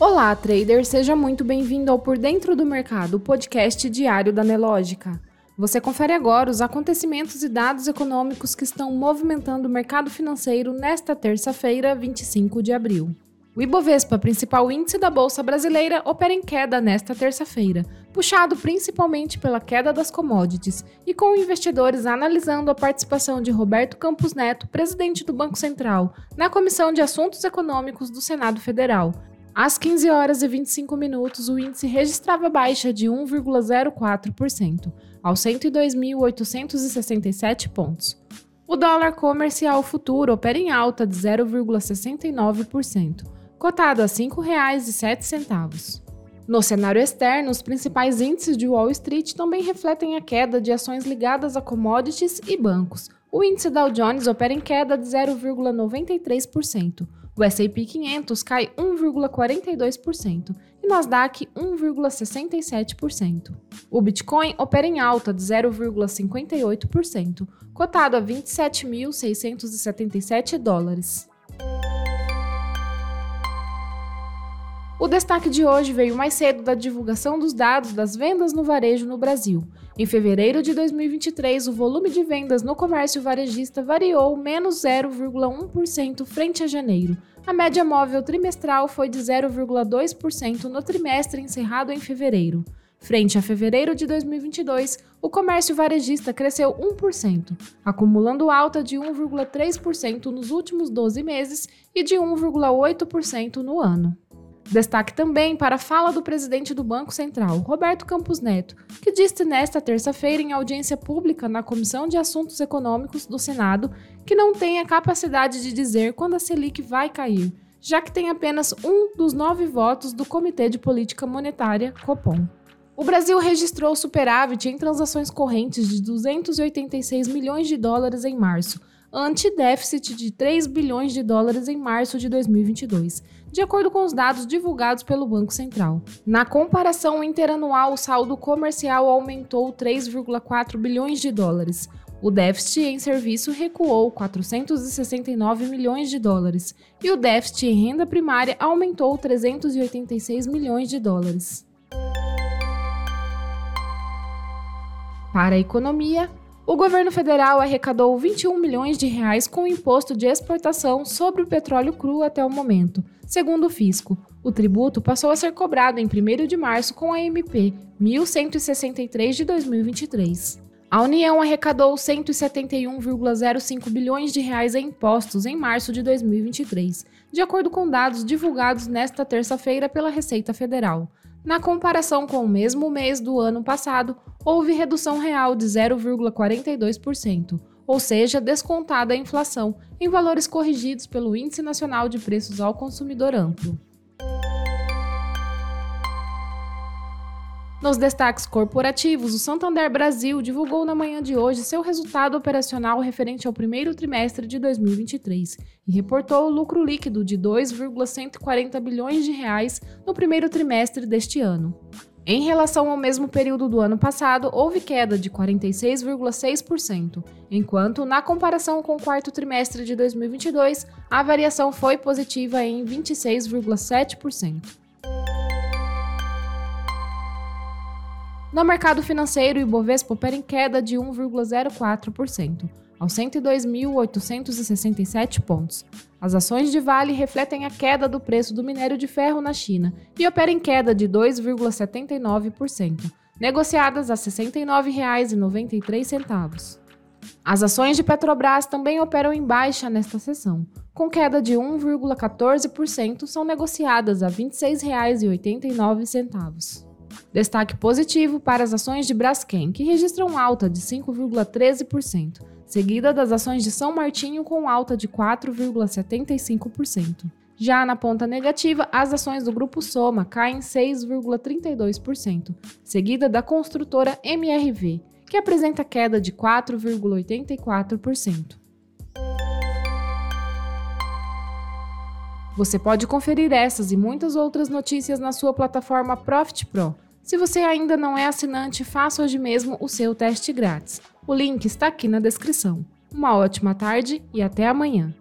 Olá, trader, seja muito bem-vindo ao Por Dentro do Mercado, o podcast diário da Nelógica. Você confere agora os acontecimentos e dados econômicos que estão movimentando o mercado financeiro nesta terça-feira, 25 de abril. O Ibovespa, principal índice da Bolsa Brasileira, opera em queda nesta terça-feira, puxado principalmente pela queda das commodities e com investidores analisando a participação de Roberto Campos Neto, presidente do Banco Central, na Comissão de Assuntos Econômicos do Senado Federal. Às 15 horas e 25 minutos, o índice registrava baixa de 1,04%, aos 102.867 pontos. O dólar comercial futuro opera em alta de 0,69% cotado a R$ 5,07. No cenário externo, os principais índices de Wall Street também refletem a queda de ações ligadas a commodities e bancos. O índice Dow Jones opera em queda de 0,93%, o S&P 500 cai 1,42% e Nasdaq 1,67%. O Bitcoin opera em alta de 0,58%, cotado a 27.677 dólares. O destaque de hoje veio mais cedo da divulgação dos dados das vendas no varejo no Brasil. Em fevereiro de 2023, o volume de vendas no comércio varejista variou menos 0,1% frente a janeiro. A média móvel trimestral foi de 0,2% no trimestre encerrado em fevereiro. Frente a fevereiro de 2022, o comércio varejista cresceu 1%, acumulando alta de 1,3% nos últimos 12 meses e de 1,8% no ano. Destaque também para a fala do presidente do Banco Central, Roberto Campos Neto, que disse nesta terça-feira em audiência pública na Comissão de Assuntos Econômicos do Senado que não tem a capacidade de dizer quando a Selic vai cair, já que tem apenas um dos nove votos do Comitê de Política Monetária, Copom. O Brasil registrou superávit em transações correntes de 286 milhões de dólares em março, ante-déficit de 3 bilhões de dólares em março de 2022, de acordo com os dados divulgados pelo Banco Central. Na comparação interanual, o saldo comercial aumentou 3,4 bilhões de dólares. O déficit em serviço recuou 469 milhões de dólares e o déficit em renda primária aumentou 386 milhões de dólares. Para a economia, o governo federal arrecadou 21 milhões de reais com o imposto de exportação sobre o petróleo cru até o momento, segundo o fisco. O tributo passou a ser cobrado em 1 de março com a MP 1163 de 2023. A União arrecadou 171,05 bilhões de reais em impostos em março de 2023, de acordo com dados divulgados nesta terça-feira pela Receita Federal. Na comparação com o mesmo mês do ano passado, houve redução real de 0,42%, ou seja, descontada a inflação, em valores corrigidos pelo Índice Nacional de Preços ao Consumidor Amplo. Nos destaques corporativos, o Santander Brasil divulgou na manhã de hoje seu resultado operacional referente ao primeiro trimestre de 2023 e reportou lucro líquido de 2,140 bilhões de reais no primeiro trimestre deste ano. Em relação ao mesmo período do ano passado, houve queda de 46,6%, enquanto, na comparação com o quarto trimestre de 2022, a variação foi positiva em 26,7%. No mercado financeiro, o Ibovespa opera em queda de 1,04%, aos 102.867 pontos. As ações de Vale refletem a queda do preço do minério de ferro na China e operam em queda de 2,79%, negociadas a R$ 69,93. As ações de Petrobras também operam em baixa nesta sessão, com queda de 1,14%, são negociadas a R$ 26,89. Destaque positivo para as ações de Braskem, que registram alta de 5,13%, seguida das ações de São Martinho com alta de 4,75%. Já na ponta negativa, as ações do Grupo Soma caem 6,32%, seguida da construtora MRV, que apresenta queda de 4,84%. Você pode conferir essas e muitas outras notícias na sua plataforma Profit Pro. Se você ainda não é assinante, faça hoje mesmo o seu teste grátis. O link está aqui na descrição. Uma ótima tarde e até amanhã.